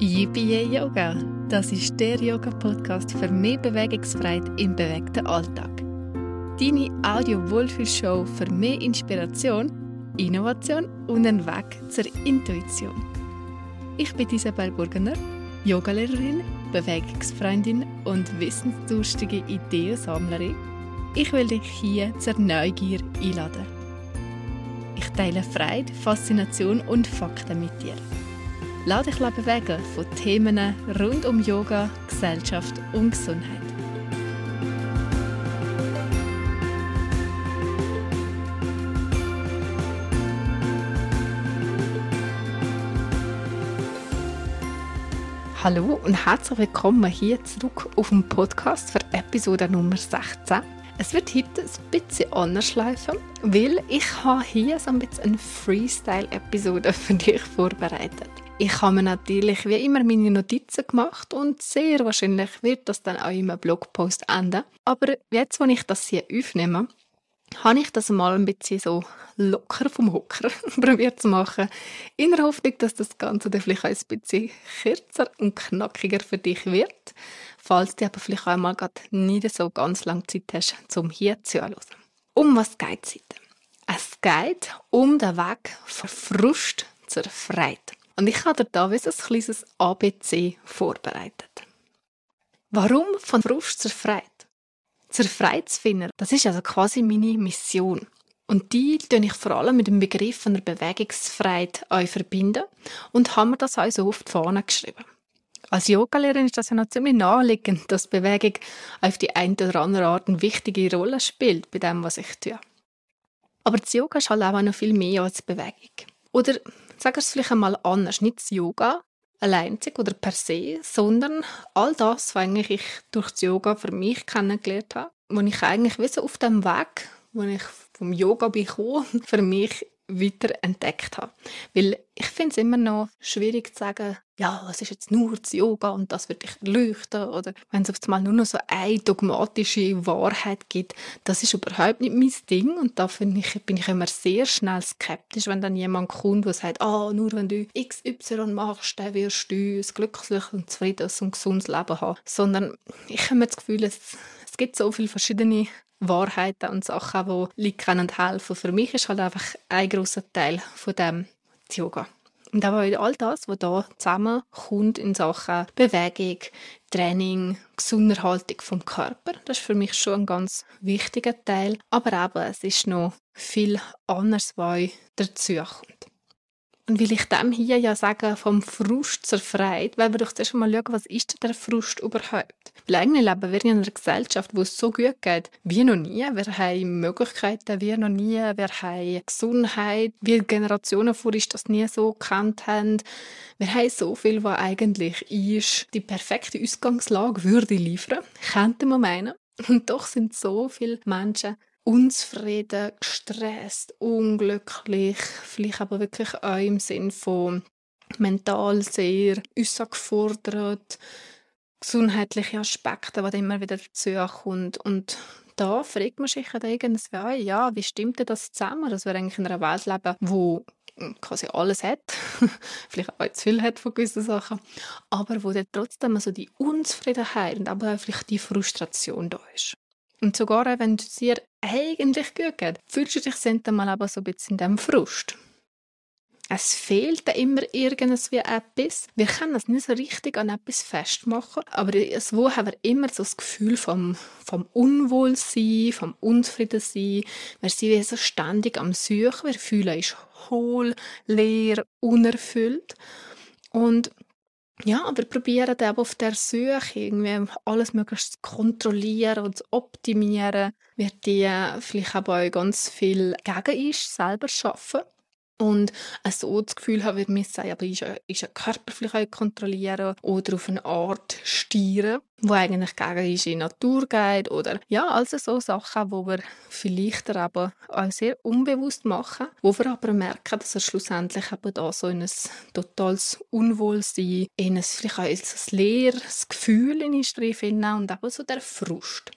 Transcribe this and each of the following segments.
Yippie Yoga, das ist der Yoga-Podcast für mehr Bewegungsfreiheit im bewegten Alltag. Deine Audio-Wohlfühlshow für mehr Inspiration, Innovation und einen Weg zur Intuition. Ich bin Isabel Burgener, Yogalehrerin, Bewegungsfreundin und wissensdurstige Ideensammlerin. Ich will dich hier zur Neugier einladen. Ich teile Freude, Faszination und Fakten mit dir. Lass dich bewegen von Themen rund um Yoga, Gesellschaft und Gesundheit. Hallo und herzlich willkommen hier zurück auf dem Podcast für Episode Nummer 16. Es wird heute ein bisschen anders laufen, weil ich habe hier so ein bisschen eine Freestyle-Episode für dich vorbereitet. Ich habe mir natürlich wie immer meine Notizen gemacht und sehr wahrscheinlich wird das dann auch in einem Blogpost enden. Aber jetzt, wo ich das hier aufnehme, habe ich das mal ein bisschen so locker vom Hocker probiert zu machen, in der Hoffnung, dass das Ganze dann vielleicht ein bisschen kürzer und knackiger für dich wird, falls du aber vielleicht einmal gerade nicht so ganz lange Zeit hast, um hier zuzuhören. Um was geht es heute? Es geht um den Weg von Frust zur Freiheit. Und ich habe dir da ein kleines ABC vorbereitet. Warum von Frust zur Freiheit? Zur zu finden, das ist also quasi meine Mission. Und die tue ich vor allem mit dem Begriff von der Bewegungsfreiheit euch verbinden und haben mir das auch so oft vorne geschrieben. Als Yogalehrerin ist das ja noch ziemlich naheliegend, dass Bewegung auf die eine oder andere Art eine wichtige Rolle spielt bei dem, was ich tue. Aber das Yoga ist halt auch noch viel mehr als Bewegung. Oder wir es vielleicht einmal anders, nicht das Yoga alleinzig oder per se, sondern all das, was eigentlich ich durch das Yoga für mich kennengelernt habe, wo ich eigentlich wie so auf dem Weg, wo ich vom Yoga bekomme, für mich weiter entdeckt habe. Weil ich finde es immer noch schwierig zu sagen, ja, es ist jetzt nur das Yoga und das wird dich leuchten oder wenn es auf einmal nur noch so eine dogmatische Wahrheit gibt, das ist überhaupt nicht mein Ding und da ich, bin ich immer sehr schnell skeptisch, wenn dann jemand kommt, der sagt, ah, nur wenn du XY machst, dann wirst du ein glückliches und zufriedenes und gesundes Leben haben. Sondern ich habe das Gefühl, es, es gibt so viele verschiedene Wahrheiten und Sachen, die Leute können helfen. Für mich ist halt einfach ein großer Teil von dem Yoga. Und aber all das, was da zusammenkommt in Sachen Bewegung, Training, Gesunderhaltung vom Körper, das ist für mich schon ein ganz wichtiger Teil. Aber eben, es ist noch viel anderes, was dazu kommt. Und will ich dem hier ja sagen, vom Frust zur Freiheit, weil wir doch zuerst mal schauen, was ist denn der Frust überhaupt? Weil eigentlich leben wir in einer Gesellschaft, wo es so gut geht, wie noch nie. Wir haben Möglichkeiten wie noch nie. Wir haben Gesundheit, wie Generationen vor uns das nie so gekannt haben. Wir haben so viel, was eigentlich ist, die perfekte Ausgangslage würde liefern, könnte man meinen. Und doch sind so viele Menschen unzufrieden, gestresst, unglücklich, vielleicht aber wirklich auch im Sinn von mental sehr gefordert, gesundheitliche Aspekte, die immer wieder dazu kommen. Und da fragt man sich dann irgendwie, ja, wie stimmt denn das zusammen, dass wir eigentlich in einer Welt leben, wo quasi alles hat, vielleicht auch zu viel hat von gewissen Sachen, aber wo dann trotzdem so die Unzufriedenheit und aber auch vielleicht die Frustration da ist. Und sogar wenn es dir eigentlich gut geht, fühlst du dich mal aber so ein bisschen in diesem Frust. Es fehlt da immer irgendwas wie etwas. Wir können es nicht so richtig an etwas festmachen, aber so haben wir immer so das Gefühl vom, vom Unwohlsein, vom Unzufriedensein. Wir sind wie so ständig am Suchen. Wir fühlen uns hohl, leer, unerfüllt. Und ja, aber probieren eben auf der Suche irgendwie alles möglichst zu kontrollieren und zu optimieren, wird die vielleicht auch ganz viel gegen ist, selber schaffen. Und so das Gefühl haben, wir müssen aber ist ein, Körper vielleicht kontrollieren oder auf eine Art steuern, wo eigentlich gegen in Natur geht oder ja, also so Sachen, wo wir vielleicht aber auch sehr unbewusst machen, wo wir aber merken, dass er schlussendlich eben da so in ein totales Unwohlsein, in ein vielleicht auch ein leeres Gefühl in finden und eben so der Frust.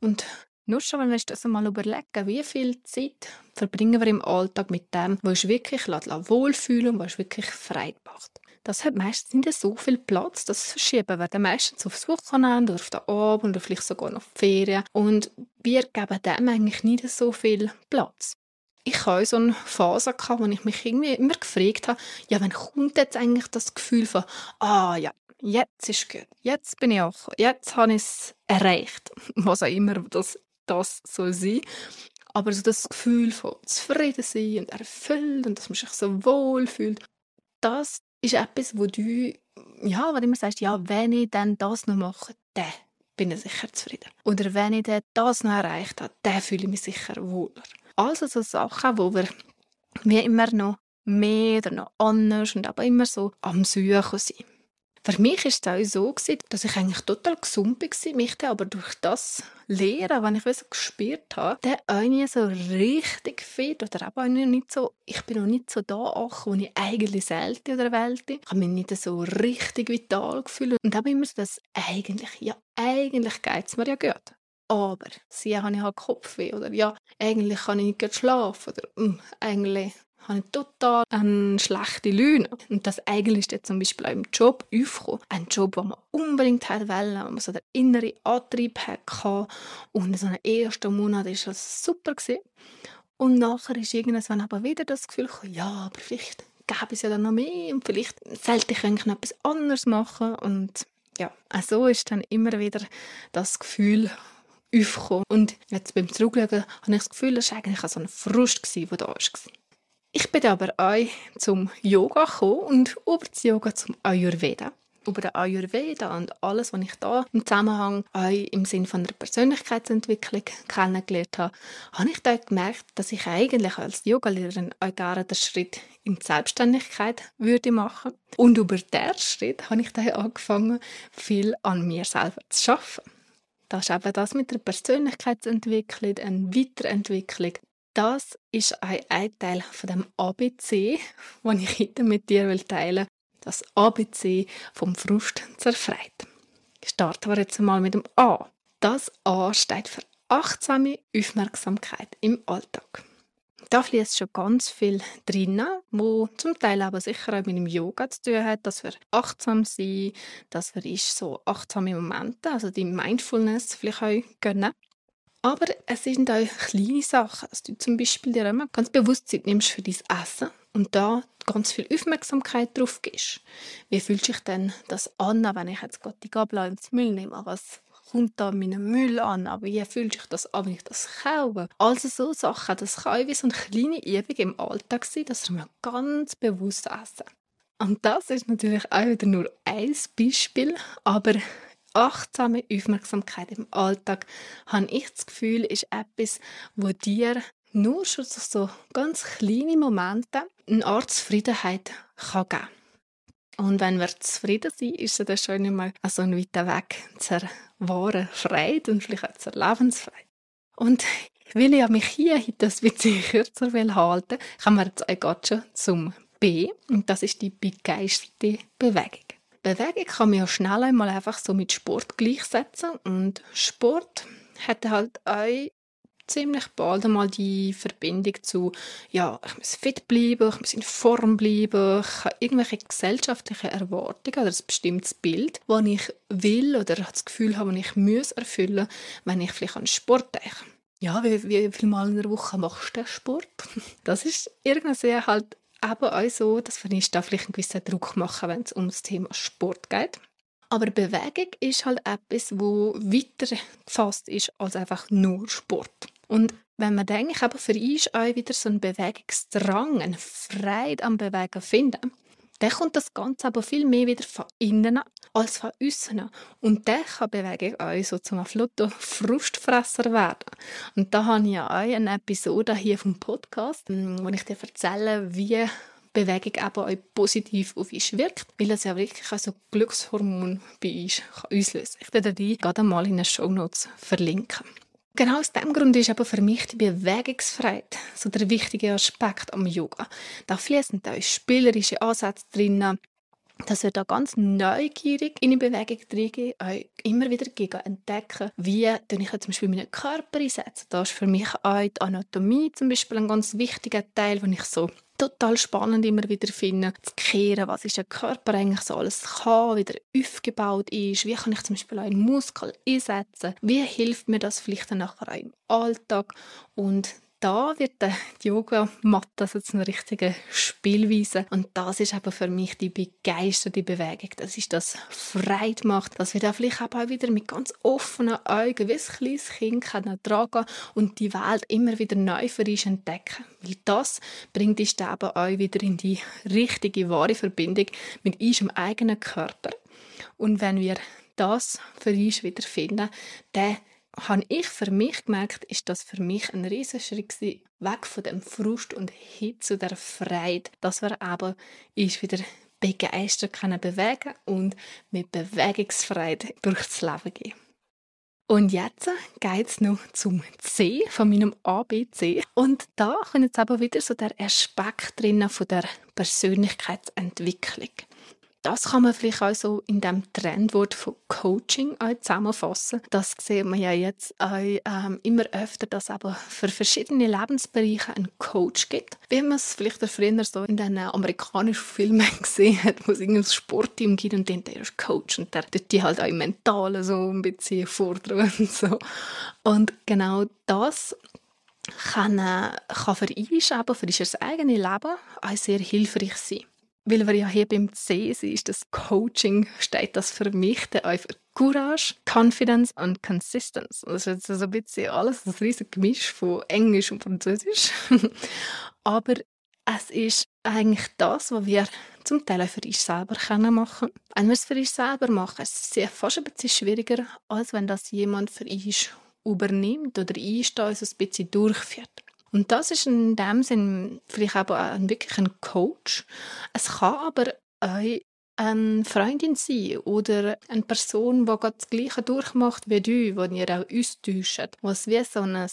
Und nur schon, wenn wir uns das einmal überlegen, wie viel Zeit verbringen wir im Alltag mit dem, was uns wirklich wohlfühlen und was uns wirklich frei macht. das hat meistens nicht so viel Platz. Das schieben wir dann meistens aufs Wochenende oder auf den Abend oder vielleicht sogar noch Ferien. Und wir geben dem eigentlich nicht so viel Platz. Ich hatte so eine Phase, wo ich mich irgendwie immer gefragt habe, ja, wann kommt jetzt eigentlich das Gefühl von, ah ja, jetzt ist gut, jetzt bin ich auch, jetzt habe ich es erreicht, was auch immer das, das soll sein. Aber so das Gefühl von zufrieden sein und erfüllt und dass man sich so wohl fühlt, das ist etwas, wo du, ja, du immer sagst, ja, wenn ich dann das noch mache, dann bin ich sicher zufrieden. Oder wenn ich dann das noch erreicht habe, dann fühle ich mich sicher wohler. Also so Sachen, wo wir wie immer noch mehr oder noch anders und aber immer so am Suchen sind. Für mich war es auch so, dass ich eigentlich total gesund war, mich dann aber durch das Lehren, wenn ich so gespürt habe, dann nicht so richtig fit oder auch nicht so, ich bin noch nicht so da wo ich eigentlich selten oder Welt. Ich habe mich nicht so richtig vital gefühlt und habe immer so das eigentlich, ja, eigentlich geht es mir ja gut. Aber sie habe ich halt Kopfweh oder ja, eigentlich kann ich nicht schlafen oder mm, eigentlich habe ich total eine schlechte Laune. Und das eigentlich ist jetzt zum Beispiel auch im Job aufgekommen. Ein Job, den man unbedingt wollte, wo man so den inneren Antrieb hatte. Und so einen ersten Monat war das super. Und nachher ist irgendwann aber wieder das Gefühl gekommen, ja, aber vielleicht gäbe es ja dann noch mehr und vielleicht sollte ich eigentlich noch etwas anderes machen. Und ja, so ist dann immer wieder das Gefühl aufgekommen. Und jetzt beim Zurückschauen habe ich das Gefühl, das war eigentlich so ein Frust, der da war. Ich bin aber auch zum Yoga gekommen und über das Yoga zum Ayurveda. Über den Ayurveda und alles, was ich da im Zusammenhang auch im Sinne von der Persönlichkeitsentwicklung kennengelernt habe, habe ich da gemerkt, dass ich eigentlich als Yogalehrerin auch gerne den Schritt in die Selbstständigkeit würde machen. Und über diesen Schritt habe ich dann angefangen, viel an mir selber zu arbeiten. Das ist eben das mit der Persönlichkeitsentwicklung, eine Weiterentwicklung, das ist ein, Teil von dem ABC, den ich heute mit dir teilen will. Das ABC vom Frust zerfreit. Starten wir jetzt mal mit dem A. Das A steht für achtsame Aufmerksamkeit im Alltag. Da fließt schon ganz viel drin, wo zum Teil aber sicher auch mit dem Yoga zu tun hat, dass wir achtsam sind, dass wir so achtsame Momente, also die Mindfulness vielleicht auch gönnen. Aber es sind auch kleine Sachen, dass du zum Beispiel dir immer ganz bewusst Zeit nimmst für dein Essen und da ganz viel Aufmerksamkeit drauf gibst. Wie fühlt sich denn das an, wenn ich jetzt gerade die Gabel ins Müll nehme? Was kommt da meinen Müll an? Aber wie fühlt sich das an, wenn ich das kaufe? Also so Sachen, das kann wie so eine kleine Übung im Alltag sein, dass wir ganz bewusst essen. Und das ist natürlich auch wieder nur ein Beispiel, aber achtsame Aufmerksamkeit im Alltag, habe ich das Gefühl, ist etwas, wo dir nur schon so ganz kleine Momente eine Art Zufriedenheit kann geben Und wenn wir zufrieden sind, ist es schon nicht mal so ein weiter Weg zur wahren Freude und vielleicht auch zur Lebensfreude. Und weil ich mich hier heute ein bisschen kürzer halten kommen wir jetzt auch schon zum B. Und das ist die begeisterte Bewegung. Bewegung kann man ja schnell einmal einfach so mit Sport gleichsetzen und Sport hat halt auch ziemlich bald einmal die Verbindung zu, ja, ich muss fit bleiben, ich muss in Form bleiben, ich habe irgendwelche gesellschaftlichen Erwartungen oder ein bestimmtes Bild, das ich will oder das Gefühl habe, das ich muss erfüllen, wenn ich vielleicht an Sport denke. Ja, wie, wie viel Mal in der Woche machst du Sport? Das ist irgendwie halt aber auch so, dass da vielleicht einen gewissen Druck machen, wenn es um das Thema Sport geht. Aber Bewegung ist halt etwas, wo weiter gefasst ist als einfach nur Sport. Und wenn man denkt, aber für uns auch wieder so einen Bewegungsdrang, eine Freude am Bewegen finden, dann kommt das Ganze aber viel mehr wieder von innen als von außen. Und dann kann Bewegung auch so zum Flotto Frustfresser werden. Und da habe ich ja auch eine Episode hier vom Podcast, mm, wo ich dir erzähle, wie Bewegung eben auch positiv auf uns wirkt, weil es ja wirklich auch so Glückshormon bei uns auslösen kann. Ich werde die gerade mal in den Show Notes verlinken. Genau aus diesem Grund ist aber für mich die Bewegungsfreiheit so der wichtige Aspekt am Yoga. Da fließen auch spielerische Ansätze drin, dass wir da ganz neugierig in die Bewegung reingehen, euch immer wieder entdecken, wie ich zum Beispiel meinen Körper einsetze. Da ist für mich auch die Anatomie zum Beispiel ein ganz wichtiger Teil, den ich so total spannend immer wieder finde, zu kehren, was ist der Körper eigentlich so alles kann, wie der aufgebaut ist, wie kann ich zum Beispiel einen Muskel einsetzen, wie hilft mir das vielleicht dann nachher auch im Alltag und da wird die Yogamatte also zu einer richtigen Spielweise. Und das ist aber für mich die begeisterte Bewegung. Das ist das Freude macht, dass wir da vielleicht auch wieder mit ganz offenen Augen wie ein kleines Kind können tragen und die Welt immer wieder neu für uns entdecken. Weil das bringt uns dann auch wieder in die richtige, wahre Verbindung mit unserem eigenen Körper. Und wenn wir das für uns wieder finden, dann habe ich für mich gemerkt, ist das für mich ein Riesenschritt weg von dem Frust und hin zu der Freude, dass wir aber ist wieder begeistert können bewegen und mit Bewegungsfreude durchs Leben gehen. Und jetzt geht es noch zum C von meinem ABC. Und da kommt jetzt aber wieder so der Aspekt drin von der Persönlichkeitsentwicklung das kann man vielleicht auch so in dem Trendwort von Coaching zusammenfassen. Das sieht man ja jetzt auch, ähm, immer öfter, dass es aber für verschiedene Lebensbereiche einen Coach gibt. Wie man es vielleicht früher so in den amerikanischen Filmen gesehen hat, wo es ein Sportteam gibt und dann der ist Coach und der tut die halt auch im Mentalen so ein bisschen fordern und so. Und genau das kann, äh, kann für uns, aber für das eigene Leben auch sehr hilfreich sein weil wir ja hier beim C sind, das Coaching, steht das für mich dann für Courage, Confidence und Consistency. Das ist jetzt so ein bisschen alles ein riesiges Gemisch von Englisch und Französisch. Aber es ist eigentlich das, was wir zum Teil auch für uns selber machen können. Wenn wir es für uns selber machen, ist es fast ein bisschen schwieriger, als wenn das jemand für uns übernimmt oder uns da so ein bisschen durchführt. Und das ist in dem Sinn vielleicht aber wirklich ein Coach. Es kann aber auch eine Freundin sein oder eine Person, die das Gleiche durchmacht wie du, wo ihr auch austauscht, was wie so ein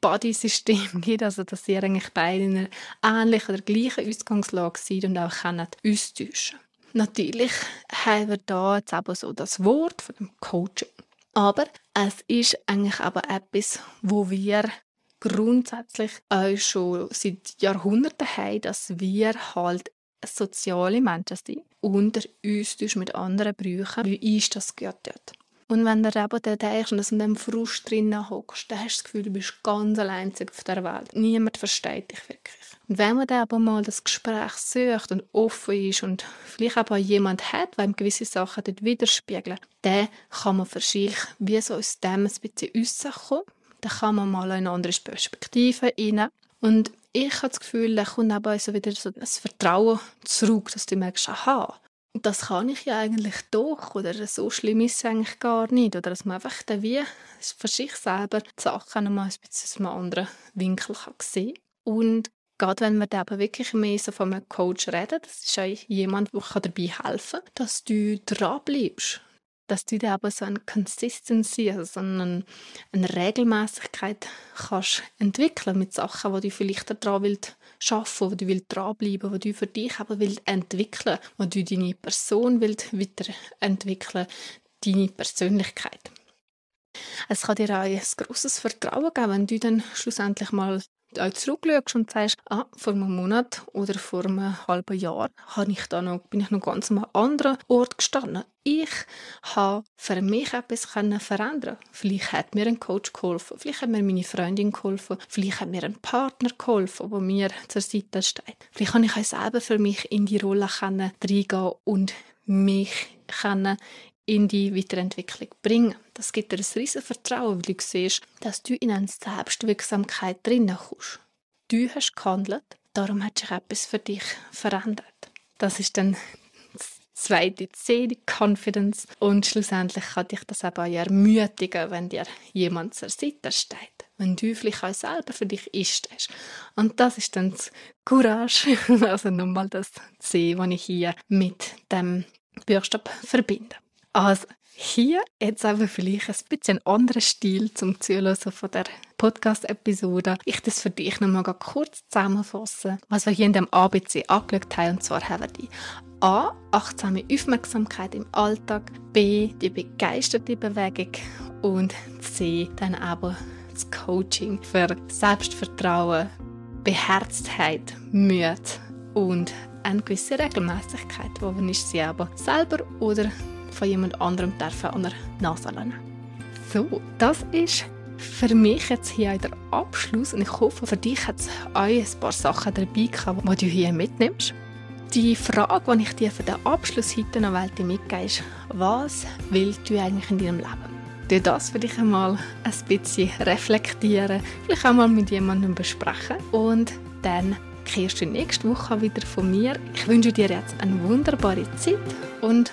Body-System gibt, also dass ihr eigentlich beide in einer ähnlichen oder gleichen Ausgangslage seid und auch könnt austauschen Natürlich haben wir da jetzt aber so das Wort von dem Coaching. Aber es ist eigentlich aber etwas, wo wir grundsätzlich auch schon seit Jahrhunderten haben, dass wir halt soziale Menschen sind und uns mit anderen brauchen, wie uns das gehört hat. Und wenn du eben dann denkst und in diesem Frust drinnen hockst, dann hast du das Gefühl, du bist ganz allein auf der Welt. Niemand versteht dich wirklich. Und wenn man dann aber mal das Gespräch sucht und offen ist und vielleicht aber jemand hat, der ihm gewisse Sachen dort widerspiegeln, dann kann man für wie so aus dem ein bisschen rauskommen dann kann man mal eine andere Perspektive rein. Und ich habe das Gefühl, da kommt aber so wieder so das Vertrauen zurück, dass du merkst, aha, das kann ich ja eigentlich doch oder so schlimm ist es eigentlich gar nicht. Oder dass man einfach dann wie für sich selber die Sachen mal ein bisschen aus einem anderen Winkel kann sehen und gerade wenn wir dann aber wirklich mehr so von einem Coach reden, das ist auch jemand, der dabei helfen kann, dass du dranbleibst, dass du dir aber so eine Consistency, also so eine, eine Regelmäßigkeit kannst entwickeln mit Sachen, wo du vielleicht daran willst schaffen, wo du willst dranbleiben, wo du für dich aber willst entwickeln, wo du deine Person willst weiterentwickeln, deine Persönlichkeit. Es kann dir auch ein grosses Vertrauen geben, wenn du dann schlussendlich mal auch zurückschaust und sagst, ah, vor einem Monat oder vor einem halben Jahr habe ich da noch, bin ich noch ganz an einem anderen Ort gestanden. Ich habe für mich etwas verändern Vielleicht hat mir ein Coach geholfen, vielleicht hat mir meine Freundin geholfen, vielleicht hat mir ein Partner geholfen, der mir zur Seite steht. Vielleicht kann ich auch selber für mich in die Rolle reingehen und mich in die Weiterentwicklung bringen. Das gibt dir ein riesiges Vertrauen, weil du siehst, dass du in eine Selbstwirksamkeit drinnen kommst. Du hast gehandelt, darum hat sich etwas für dich verändert. Das ist dann das zweite C, die Confidence. Und schlussendlich kann dich das aber auch ermutigen, wenn dir jemand zur Seite steht. Wenn du vielleicht auch selber für dich einstehst. Und das ist dann das Courage, also nochmal das C, das ich hier mit dem Buchstaben verbinde. Also hier jetzt aber vielleicht ein bisschen anderer Stil zum Zuhören von der Podcast-Episode. Ich das für dich noch mal kurz zusammenfassen, was wir hier in dem ABC angeschaut haben. Und zwar haben wir die A. Achtsame Aufmerksamkeit im Alltag. B. Die begeisterte Bewegung. Und C. Dann aber das Coaching für Selbstvertrauen, Beherztheit, Mühe und eine gewisse Regelmäßigkeit, wo wir nicht sie aber selber oder von jemand anderem dürfen an der Nase lernen. So, das ist für mich jetzt hier der Abschluss und ich hoffe, für dich hat es auch ein paar Sachen dabei gehabt, die du hier mitnimmst. Die Frage, die ich dir für den Abschluss heute noch mitgebe, ist, was willst du eigentlich in deinem Leben? Du das für dich einmal ein bisschen reflektieren, vielleicht auch mal mit jemandem besprechen und dann kehrst du nächste Woche wieder von mir. Ich wünsche dir jetzt eine wunderbare Zeit und